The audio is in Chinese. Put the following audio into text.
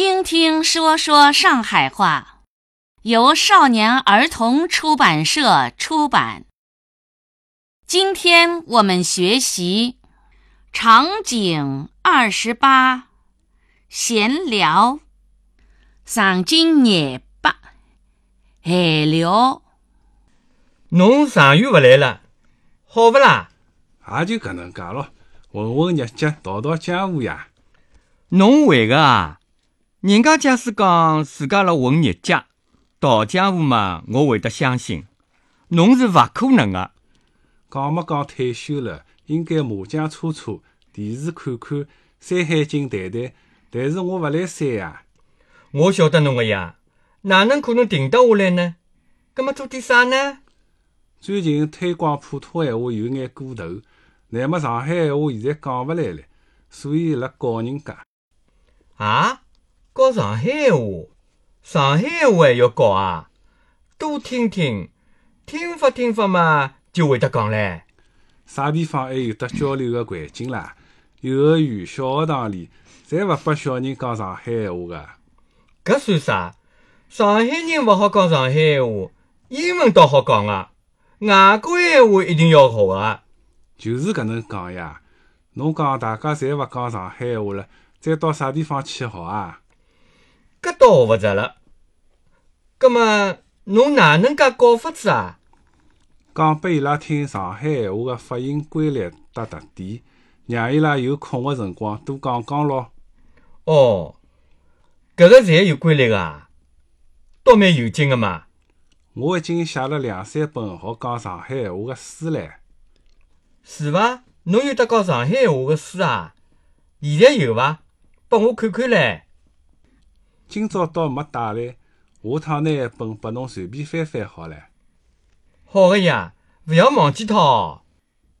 听听说说上海话，由少年儿童出版社出版。今天我们学习场景二十八，闲聊。场景廿八，闲聊。侬上月勿来了，好勿啦？也就搿能介咯，混混日脚，讨讨家务呀。侬会个啊？人家假使讲自家辣混日脚、讨家务嘛，我会得相信。侬是勿可能个。讲没讲退休了，应该麻将搓搓，电视看看，山海经谈谈。但是我勿来三呀。我晓得侬个呀，哪能可能停得下来呢？葛末做点啥呢？最近推广普通闲话有眼过头，乃末上海闲话现在讲勿来了，所以辣教人家。啊？教上海闲话？上海闲话还要教啊？多听听，听法听法嘛，就会得讲唻。啥地方还有得交流个环境啦？幼儿园、小学堂里，侪勿拨小人讲上海闲话个。搿算啥？上海人勿好讲上海闲话，英文倒好讲个。外国闲话一定要学个。就是搿能讲呀。侬讲大家侪勿讲上海闲话了，再到啥地方去学啊？搿倒学勿着了。葛末侬哪能介教法子啊？讲拨伊拉听上海闲话个发音规律搭特点，让伊拉有空个辰光多讲讲咯。哦，搿个侪有规律个啊，倒蛮有劲个嘛。我已经写了两三本学讲上海闲话个书唻。是伐？侬有得讲上海闲话个书啊？现在有伐？拨我看看唻。今朝倒没带来，下趟拿一本拨侬随便翻翻好了。好个呀，勿要忘记脱哦。